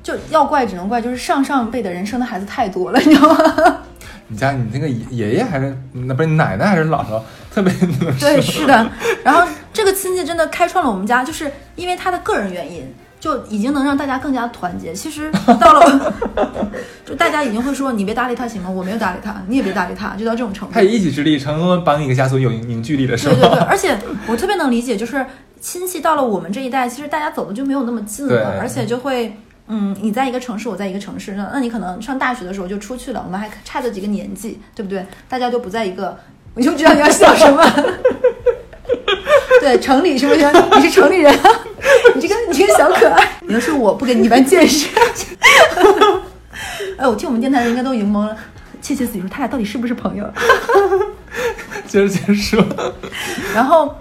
就要怪只能怪就是上上辈的人生的孩子太多了，你知道吗？[LAUGHS] 你家你那个爷爷还是那不是奶奶还是姥姥特别能对，是的。然后这个亲戚真的开创了我们家，就是因为他的个人原因。就已经能让大家更加团结。其实到了，[LAUGHS] 就大家已经会说你别搭理他行吗？我没有搭理他，你也别搭理他，就到这种程度。他以一己之力成功的帮一个家族有凝聚力的时候？对对对，而且我特别能理解，就是亲戚到了我们这一代，其实大家走的就没有那么近了，而且就会，嗯，你在一个城市，我在一个城市，那那你可能上大学的时候就出去了，我们还差着几个年纪，对不对？大家都不在一个，[LAUGHS] 我就知道你要笑什么。[LAUGHS] 对，城里是不是？你是城里人，[LAUGHS] 你这个你这个小可爱。[LAUGHS] 你要是我不给你一般见识。[LAUGHS] 哎，我听我们电台的人应该都已经懵了，窃窃私语说他俩到底是不是朋友？接着接着说。然后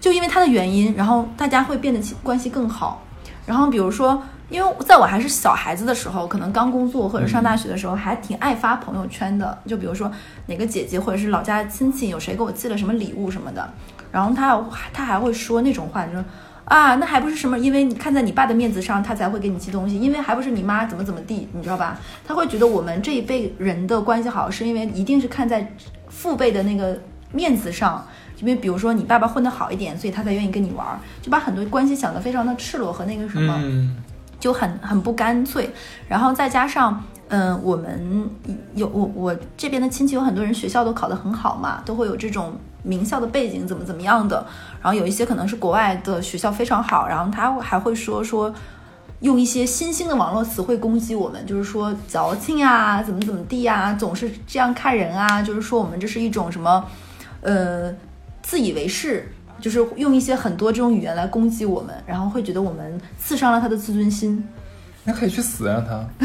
就因为他的原因，然后大家会变得关系更好。然后比如说，因为在我还是小孩子的时候，可能刚工作或者上大学的时候，还挺爱发朋友圈的。就比如说哪个姐姐或者是老家亲戚有谁给我寄了什么礼物什么的。然后他他还会说那种话，就说啊，那还不是什么，因为你看在你爸的面子上，他才会给你寄东西，因为还不是你妈怎么怎么地，你知道吧？他会觉得我们这一辈人的关系好，是因为一定是看在父辈的那个面子上，因为比如说你爸爸混得好一点，所以他才愿意跟你玩，就把很多关系想得非常的赤裸和那个什么，就很很不干脆。然后再加上，嗯，我们有我我这边的亲戚有很多人学校都考得很好嘛，都会有这种。名校的背景怎么怎么样的，然后有一些可能是国外的学校非常好，然后他还会说说用一些新兴的网络词汇攻击我们，就是说矫情啊，怎么怎么地呀，总是这样看人啊，就是说我们这是一种什么，呃，自以为是，就是用一些很多这种语言来攻击我们，然后会觉得我们刺伤了他的自尊心。那可以去死啊他，[LAUGHS]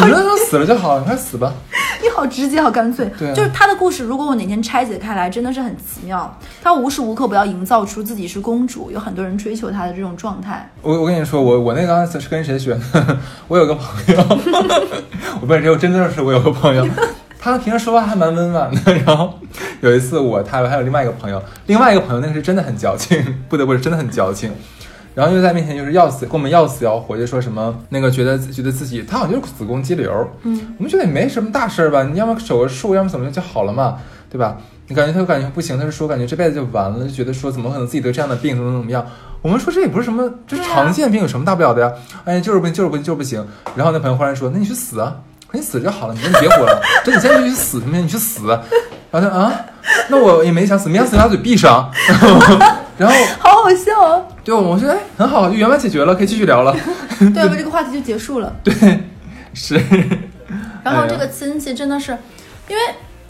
你们都死了就好了，你快死吧。[LAUGHS] 你好直接，好干脆。对，就是他的故事。如果我哪天拆解开来，真的是很奇妙。他无时无刻不要营造出自己是公主，有很多人追求他的这种状态。我我跟你说，我我那刚才是跟谁学的？[LAUGHS] 我有个朋友，我不是，我真的是我有个朋友，[LAUGHS] 他平时说话还蛮温婉的。然后有一次，我他还有另外一个朋友，另外一个朋友那个是真的很矫情，不得不说真的很矫情。然后又在面前就是要死，跟我们要死要活，就说什么那个觉得觉得自己他好像就是子宫肌瘤，嗯，我们觉得也没什么大事儿吧，你要么手个术，要么怎么就好了嘛，对吧？你感觉他就感觉不行，他就说感觉这辈子就完了，就觉得说怎么可能自己得这样的病，怎么怎么样？我们说这也不是什么，这常见病有什么大不了的呀？哎，就是不行就是不行就是不行。然后那朋友忽然说，那你去死啊，你死就好了，你你别活了，这你现在就去死行不行？你去死。然后他啊，那我也没想死，没想死，把嘴闭上。[LAUGHS] 然后 [LAUGHS] 好好笑啊！对，我说哎，很好，就圆满解决了，可以继续聊了。[LAUGHS] 对，我这个话题就结束了。[LAUGHS] 对，是。然后这个亲戚真的是，因为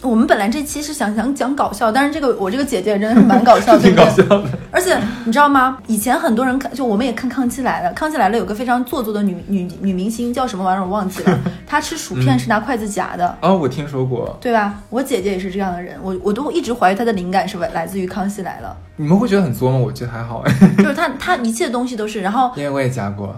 我们本来这期是想想讲搞笑，但是这个我这个姐姐真的是蛮搞笑，[LAUGHS] 挺搞笑的。而且你知道吗？以前很多人看，就我们也看《康熙来了》，《康熙来了》有个非常做作的女女女明星叫什么玩意儿，我忘记了。[LAUGHS] 她吃薯片是拿筷子夹的。哦，我听说过。对吧？我姐姐也是这样的人，我我都一直怀疑她的灵感是来自于《康熙来了》。你们会觉得很作吗？我觉得还好哎。就是她，她一切东西都是，然后因为我也夹过，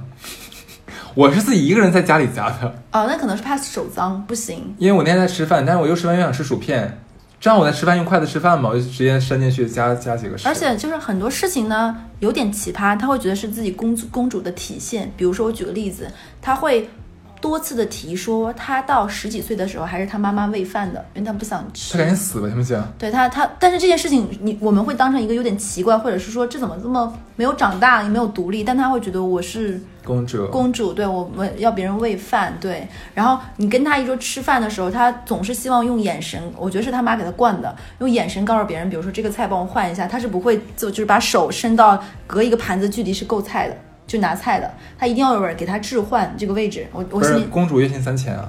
我是自己一个人在家里夹的。哦，那可能是怕手脏，不行。因为我那天在吃饭，但是我又吃完又想吃薯片，这样我在吃饭用筷子吃饭嘛，我就直接伸进去夹夹几个。而且就是很多事情呢，有点奇葩，他会觉得是自己公主公主的体现。比如说，我举个例子，他会。多次的提说，他到十几岁的时候还是他妈妈喂饭的，因为他不想吃。他赶紧死吧，行不行？对他，他，但是这件事情，你我们会当成一个有点奇怪，或者是说这怎么这么没有长大，也没有独立，但他会觉得我是公主，公主，对我们要别人喂饭，对。然后你跟他一桌吃饭的时候，他总是希望用眼神，我觉得是他妈给他惯的，用眼神告诉别人，比如说这个菜帮我换一下，他是不会就就是把手伸到隔一个盘子距离是够菜的。就拿菜的，他一定要有人给他置换这个位置。我我心里公主月薪三千啊，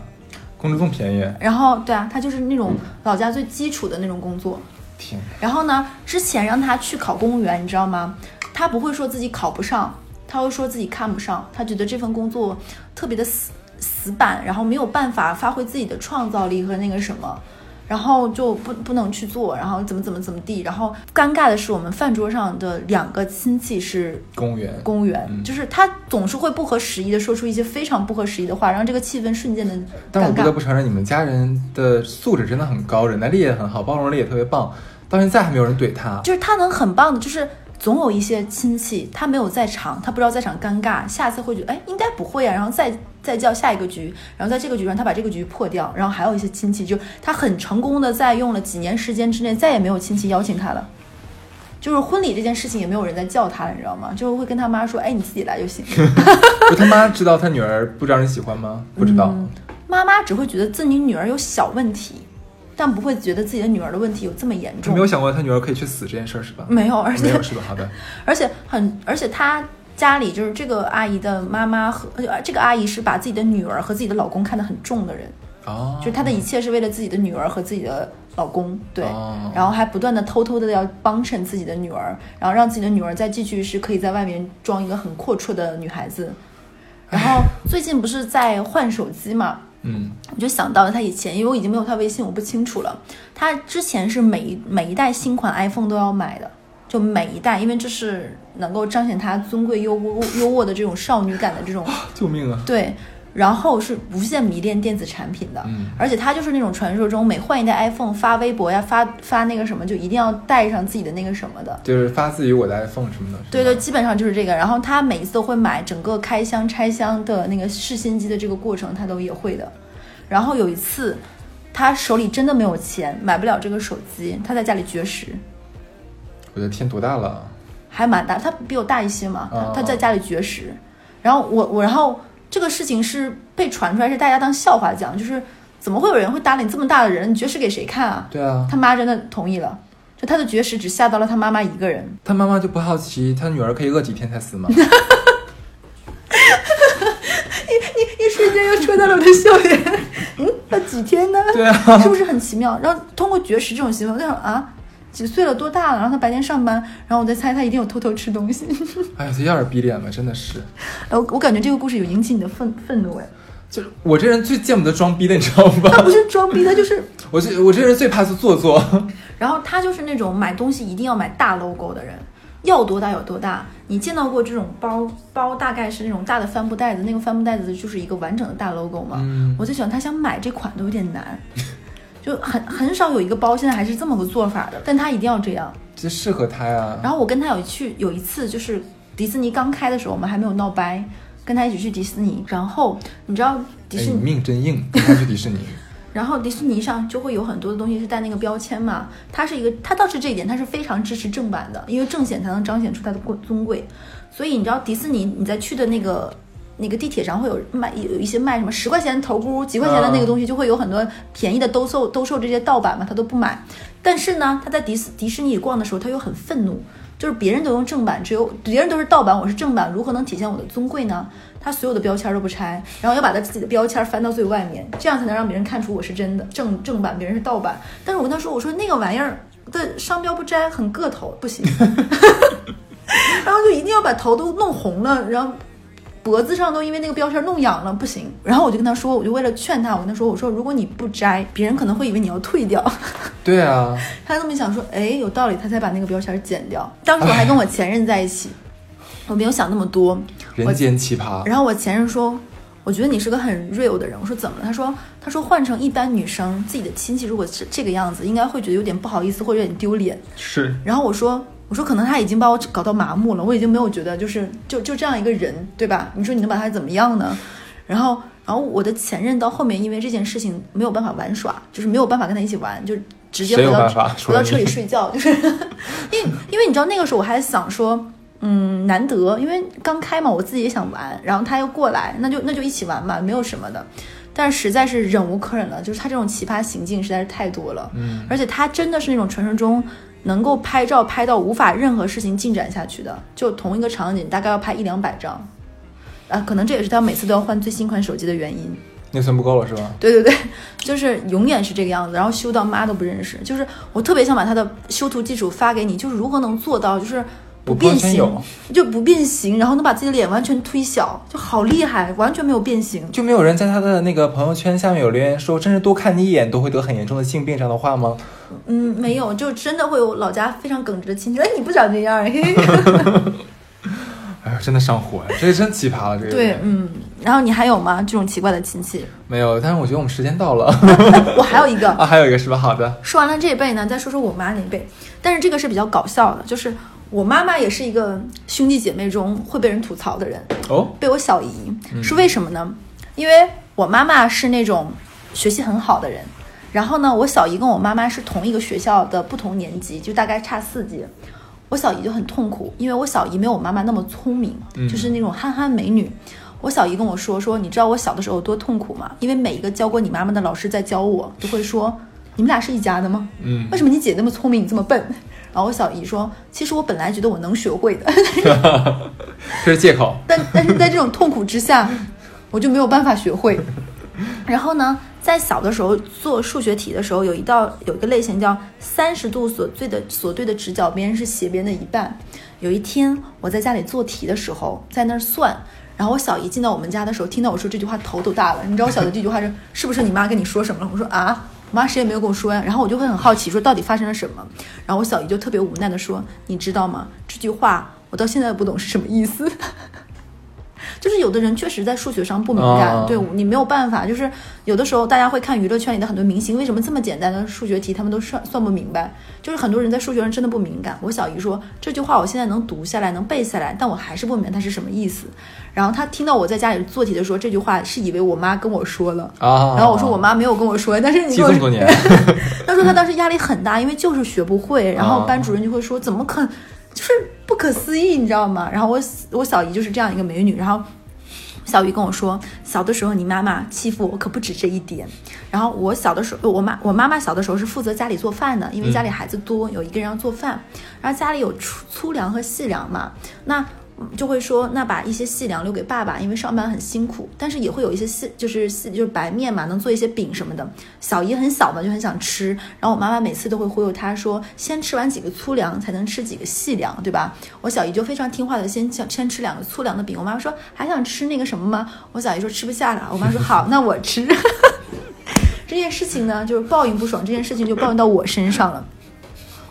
公主这么便宜。然后对啊，他就是那种老家最基础的那种工作。天。然后呢，之前让他去考公务员，你知道吗？他不会说自己考不上，他会说自己看不上，他觉得这份工作特别的死死板，然后没有办法发挥自己的创造力和那个什么。然后就不不能去做，然后怎么怎么怎么地，然后尴尬的是我们饭桌上的两个亲戚是公务员，公务员，就是他总是会不合时宜的说出一些非常不合时宜的话，让这个气氛瞬间的但我不得不承认，你们家人的素质真的很高，忍耐力也很好，包容力也特别棒，到现在还没有人怼他。就是他能很棒的，就是总有一些亲戚他没有在场，他不知道在场尴尬，下次会觉得哎应该不会啊，然后再。再叫下一个局，然后在这个局上他把这个局破掉，然后还有一些亲戚，就他很成功的在用了几年时间之内，再也没有亲戚邀请他了，就是婚礼这件事情也没有人再叫他了，你知道吗？就会跟他妈说，哎，你自己来就行。[LAUGHS] 他妈知道他女儿不招人喜欢吗？不知道。妈妈只会觉得自己女儿有小问题，但不会觉得自己的女儿的问题有这么严重。没有想过他女儿可以去死这件事是吧？没有，而且没有是吧？好的。[LAUGHS] 而且很，而且他。家里就是这个阿姨的妈妈和这个阿姨是把自己的女儿和自己的老公看得很重的人，哦，就是她的一切是为了自己的女儿和自己的老公，对，然后还不断的偷偷的要帮衬自己的女儿，然后让自己的女儿再继续是可以在外面装一个很阔绰的女孩子，然后最近不是在换手机嘛，嗯，我就想到了他以前，因为我已经没有他微信，我不清楚了，他之前是每一每一代新款 iPhone 都要买的。就每一代，因为这是能够彰显他尊贵优优优渥的这种少女感的这种，救命啊！对，然后是无限迷恋电子产品的，嗯，而且他就是那种传说中每换一代 iPhone 发微博呀，发发那个什么就一定要带上自己的那个什么的，就是发自己我的 iPhone 什么的。对对，基本上就是这个。然后他每一次都会买整个开箱拆箱的那个试新机的这个过程，他都也会的。然后有一次，他手里真的没有钱，买不了这个手机，他在家里绝食。我的天，多大了？还蛮大，他比我大一些嘛。他他在家里绝食，然后我我然后这个事情是被传出来，是大家当笑话讲，就是怎么会有人会搭理你这么大的人？你绝食给谁看啊？对啊，他妈真的同意了，就他的绝食只吓到了他妈妈一个人。他妈妈就不好奇他女儿可以饿几天才死吗？[LAUGHS] 一一一瞬间又戳到了我的笑点。[LAUGHS] 嗯，要几天呢？对啊，是不是很奇妙？然后通过绝食这种行为，我想啊。几岁了？多大了？然后他白天上班，然后我在猜他一定有偷偷吃东西。[LAUGHS] 哎呀，这要点逼脸了，真的是。我我感觉这个故事有引起你的愤愤怒哎。就是我这人最见不得装逼的，你知道吗？[LAUGHS] 他不是装逼，他就是 [LAUGHS] 我这我这人最怕是做作。然后他就是那种买东西一定要买大 logo 的人，要多大有多大。你见到过这种包包？大概是那种大的帆布袋子，那个帆布袋子就是一个完整的大 logo 吗？嗯。我最喜欢他想买这款都有点难。就很很少有一个包现在还是这么个做法的，但他一定要这样，这适合他呀。然后我跟他有去有一次，就是迪士尼刚开的时候，我们还没有闹掰，跟他一起去迪士尼。然后你知道迪士尼命真硬，跟他去迪士尼。[LAUGHS] 然后迪士尼上就会有很多的东西是带那个标签嘛，它是一个，它倒是这一点，它是非常支持正版的，因为正显才能彰显出它的贵尊贵。所以你知道迪士尼你在去的那个。那个地铁上会有卖有一些卖什么十块钱头箍几块钱的那个东西，就会有很多便宜的兜售兜售这些盗版嘛，他都不买。但是呢，他在迪斯迪士尼逛的时候，他又很愤怒，就是别人都用正版，只有别人都是盗版，我是正版，如何能体现我的尊贵呢？他所有的标签都不拆，然后要把他自己的标签翻到最外面，这样才能让别人看出我是真的正正版，别人是盗版。但是我跟他说，我说那个玩意儿的商标不摘很个头，不行，[LAUGHS] 然后就一定要把头都弄红了，然后。脖子上都因为那个标签弄痒了，不行。然后我就跟他说，我就为了劝他，我跟他说，我说如果你不摘，别人可能会以为你要退掉。[LAUGHS] 对啊，他这么想说，哎，有道理，他才把那个标签剪掉。当时我还跟我前任在一起，我没有想那么多。人间奇葩。然后我前任说，我觉得你是个很 real 的人。我说怎么了？他说，他说换成一般女生，自己的亲戚如果是这个样子，应该会觉得有点不好意思或者有点丢脸。是。然后我说。我说可能他已经把我搞到麻木了，我已经没有觉得就是就就这样一个人，对吧？你说你能把他怎么样呢？然后然后我的前任到后面因为这件事情没有办法玩耍，就是没有办法跟他一起玩，就直接回到回到车里睡觉，就是 [LAUGHS] 因为因为你知道那个时候我还想说，嗯，难得因为刚开嘛，我自己也想玩，然后他又过来，那就那就一起玩嘛，没有什么的。但是实在是忍无可忍了，就是他这种奇葩行径实在是太多了，嗯，而且他真的是那种传说中。能够拍照拍到无法任何事情进展下去的，就同一个场景大概要拍一两百张，啊，可能这也是他每次都要换最新款手机的原因。内存不够了是吧？对对对，[LAUGHS] 就是永远是这个样子，然后修到妈都不认识。就是我特别想把他的修图技术发给你，就是如何能做到，就是不变形就不变形，然后能把自己的脸完全推小，就好厉害，完全没有变形。就没有人在他的那个朋友圈下面有留言说，真是多看你一眼都会得很严重的性病这样的话吗？嗯，没有，就真的会有老家非常耿直的亲戚，哎，你不长这样，嘿嘿。[LAUGHS] 哎呀，真的上火呀，这个真奇葩了，这个对，嗯，然后你还有吗？这种奇怪的亲戚？没有，但是我觉得我们时间到了 [LAUGHS] 我还有一个，[LAUGHS] 啊，还有一个是吧？好的，说完了这一辈呢，再说说我妈那一辈。但是这个是比较搞笑的，就是我妈妈也是一个兄弟姐妹中会被人吐槽的人，哦，被我小姨。是为什么呢？因为我妈妈是那种学习很好的人，然后呢，我小姨跟我妈妈是同一个学校的不同年级，就大概差四级。我小姨就很痛苦，因为我小姨没有我妈妈那么聪明，嗯就是那种憨憨美女。我小姨跟我说说，你知道我小的时候有多痛苦吗？因为每一个教过你妈妈的老师在教我，都会说你们俩是一家的吗？嗯为什么你姐那么聪明，你这么笨？然后我小姨说，其实我本来觉得我能学会的，[LAUGHS] 这是借口。[LAUGHS] 但但是在这种痛苦之下，我就没有办法学会。然后呢，在小的时候做数学题的时候，有一道有一个类型叫三十度所对的所对的直角边是斜边的一半。有一天我在家里做题的时候，在那儿算，然后我小姨进到我们家的时候，听到我说这句话，头都大了。你知道我小姨这句话是是不是你妈跟你说什么了？我说啊。我妈谁也没有跟我说呀，然后我就会很好奇，说到底发生了什么。然后我小姨就特别无奈的说：“你知道吗？这句话我到现在都不懂是什么意思。”就是有的人确实在数学上不敏感，哦对你没有办法。就是有的时候大家会看娱乐圈里的很多明星，为什么这么简单的数学题他们都算算不明白？就是很多人在数学上真的不敏感。我小姨说这句话我现在能读下来，能背下来，但我还是不明白它是什么意思。然后她听到我在家里做题的时候，这句话是以为我妈跟我说了。啊，然后我说我妈没有跟我说，但是你跟我记这么多年，[LAUGHS] 她说她当时压力很大，因为就是学不会，然后啊班主任就会说怎么可，就是不可思议，你知道吗？然后我我小姨就是这样一个美女，然后。小姨跟我说，小的时候你妈妈欺负我可不止这一点。然后我小的时候，我妈我妈妈小的时候是负责家里做饭的，因为家里孩子多，有一个人要做饭，然后家里有粗粗粮和细粮嘛，那嗯就会说，那把一些细粮留给爸爸，因为上班很辛苦，但是也会有一些细，就是细就是白面嘛，能做一些饼什么的。小姨很小嘛，就很想吃，然后我妈妈每次都会忽悠她说，先吃完几个粗粮，才能吃几个细粮，对吧？我小姨就非常听话的先先先吃两个粗粮的饼。我妈妈说还想吃那个什么吗？我小姨说吃不下了。我妈说好，那我吃。[LAUGHS] 这件事情呢，就是报应不爽，这件事情就报应到我身上了。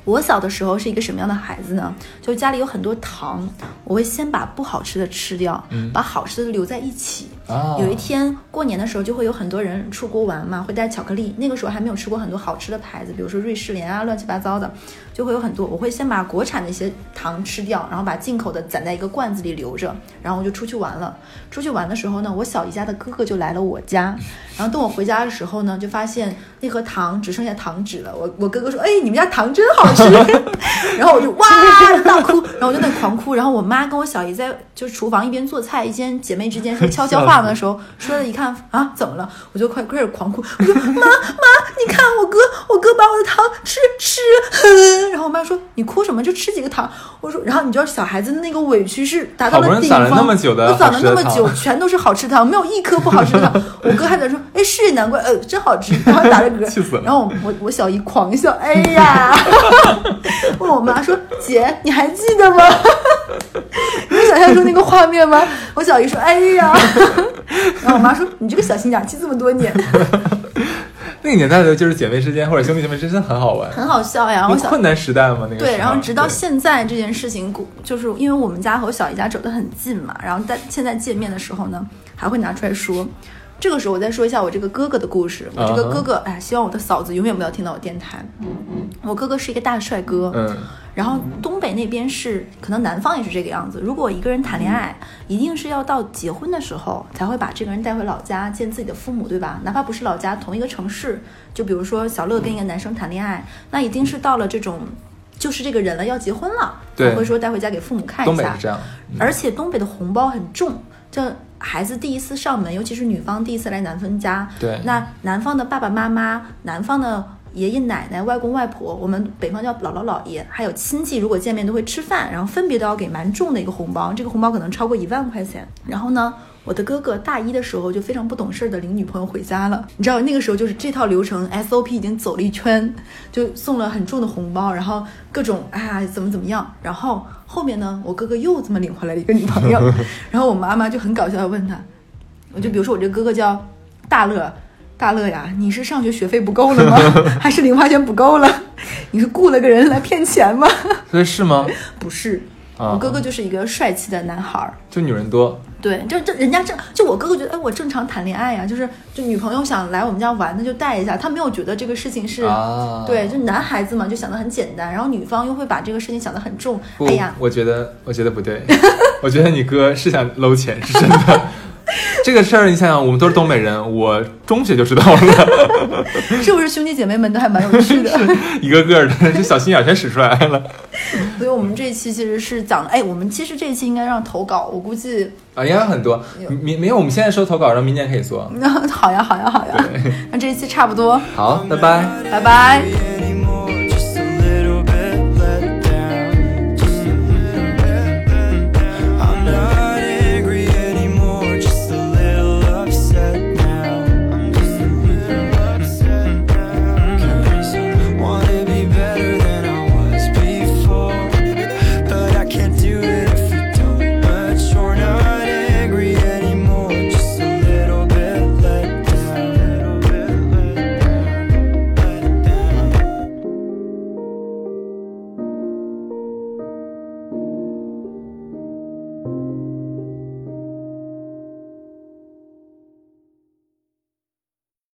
我小的时候是一个什么样的孩子呢？就家里有很多糖，我会先把不好吃的吃掉，把好吃的留在一起。啊，有一天过年的时候，就会有很多人出国玩嘛，会带巧克力。那个时候还没有吃过很多好吃的牌子，比如说瑞士莲啊，乱七八糟的，就会有很多。我会先把国产的一些糖吃掉，然后把进口的攒在一个罐子里留着，[LAUGHS] 然后我就出去玩了。出去玩的时候呢，我小姨家的哥哥就来了我家，然后等我回家的时候呢，就发现那盒糖只剩下糖纸了。我我哥哥说：“哎，你们家糖真好吃。” [LAUGHS] 然后我就哇大哭，然后我就在狂哭。然后我妈跟我小姨在就是厨房一边做菜，一边姐妹之间说悄悄话的时候，说了一看啊怎么了，我就快开始狂哭。我说妈妈，你看我哥，我哥把我的糖吃吃了。[LAUGHS] 然后我妈说你哭什么？就吃几个糖。我说，然后你知道小孩子的那个委屈是达到了顶峰。攒了那么久的我攒了那么久，全都是好吃糖，没有一颗不好吃的糖。[LAUGHS] 我哥还在说，哎是难怪，呃真好吃，然后打着嗝，[LAUGHS] 气死了然后我我小姨狂笑，哎呀，问我妈说姐你还记得吗？画面吗？我小姨说哎呀，然后我妈说你这个小心眼，记这么多年，[LAUGHS] 那个年代的就是姐妹之间或者兄弟姐妹之间很好玩，很好笑呀。然后我小那困难时代嘛，那个对，然后直到现在这件事情，就是因为我们家和我小姨家走得很近嘛，然后在现在见面的时候呢，还会拿出来说。这个时候我再说一下我这个哥哥的故事。我这个哥哥，哎，希望我的嫂子永远不要听到我电台。我哥哥是一个大帅哥，嗯然后东北那边是，可能南方也是这个样子。如果一个人谈恋爱，一定是要到结婚的时候才会把这个人带回老家见自己的父母，对吧？哪怕不是老家，同一个城市，就比如说小乐跟一个男生谈恋爱，那一定是到了这种就是这个人了，要结婚了，对才会说带回家给父母看一下东北是。这样，而且东北的红包很重，这孩子第一次上门，尤其是女方第一次来男方家，对。那男方的爸爸妈妈、男方的爷爷奶奶、外公外婆，我们北方叫姥姥姥爷，还有亲戚，如果见面都会吃饭，然后分别都要给蛮重的一个红包，这个红包可能超过一万块钱。然后呢，我的哥哥大一的时候就非常不懂事儿的领女朋友回家了，你知道那个时候就是这套流程 SOP 已经走了一圈，就送了很重的红包，然后各种啊怎么怎么样，然后后面呢，我哥哥又这么领回来了一个女朋友，[LAUGHS] 然后我妈妈就很搞笑的问他，我就比如说我这哥哥叫大乐。大乐呀，你是上学学费不够了吗？[LAUGHS] 还是零花钱不够了？你是雇了个人来骗钱吗？所以是吗？不是，啊我哥哥就是一个帅气的男孩儿。就女人多，对，就这人家正就我哥哥觉得，哎，我正常谈恋爱呀、就是就女朋友想来我们家玩，那就带一下，他没有觉得这个事情是，啊对，就男孩子嘛，就想的很简单，然后女方又会把这个事情想的很重。不哎呀，我觉得我觉得不对，[LAUGHS] 我觉得你哥是想搂钱，是真的。[LAUGHS] 这个事儿，你想想，我们都是东北人，我中学就知道了，[LAUGHS] 是不是兄弟姐妹们都还蛮有趣的？一个个的，这小心眼全使出来了。[LAUGHS] 所以我们这一期其实是讲，哎，我们其实这一期应该让投稿，我估计，啊，应该很多。明明我们现在收投稿，然后明年可以做。那好呀，好呀，好呀，那这一期差不多，好，拜拜。拜拜。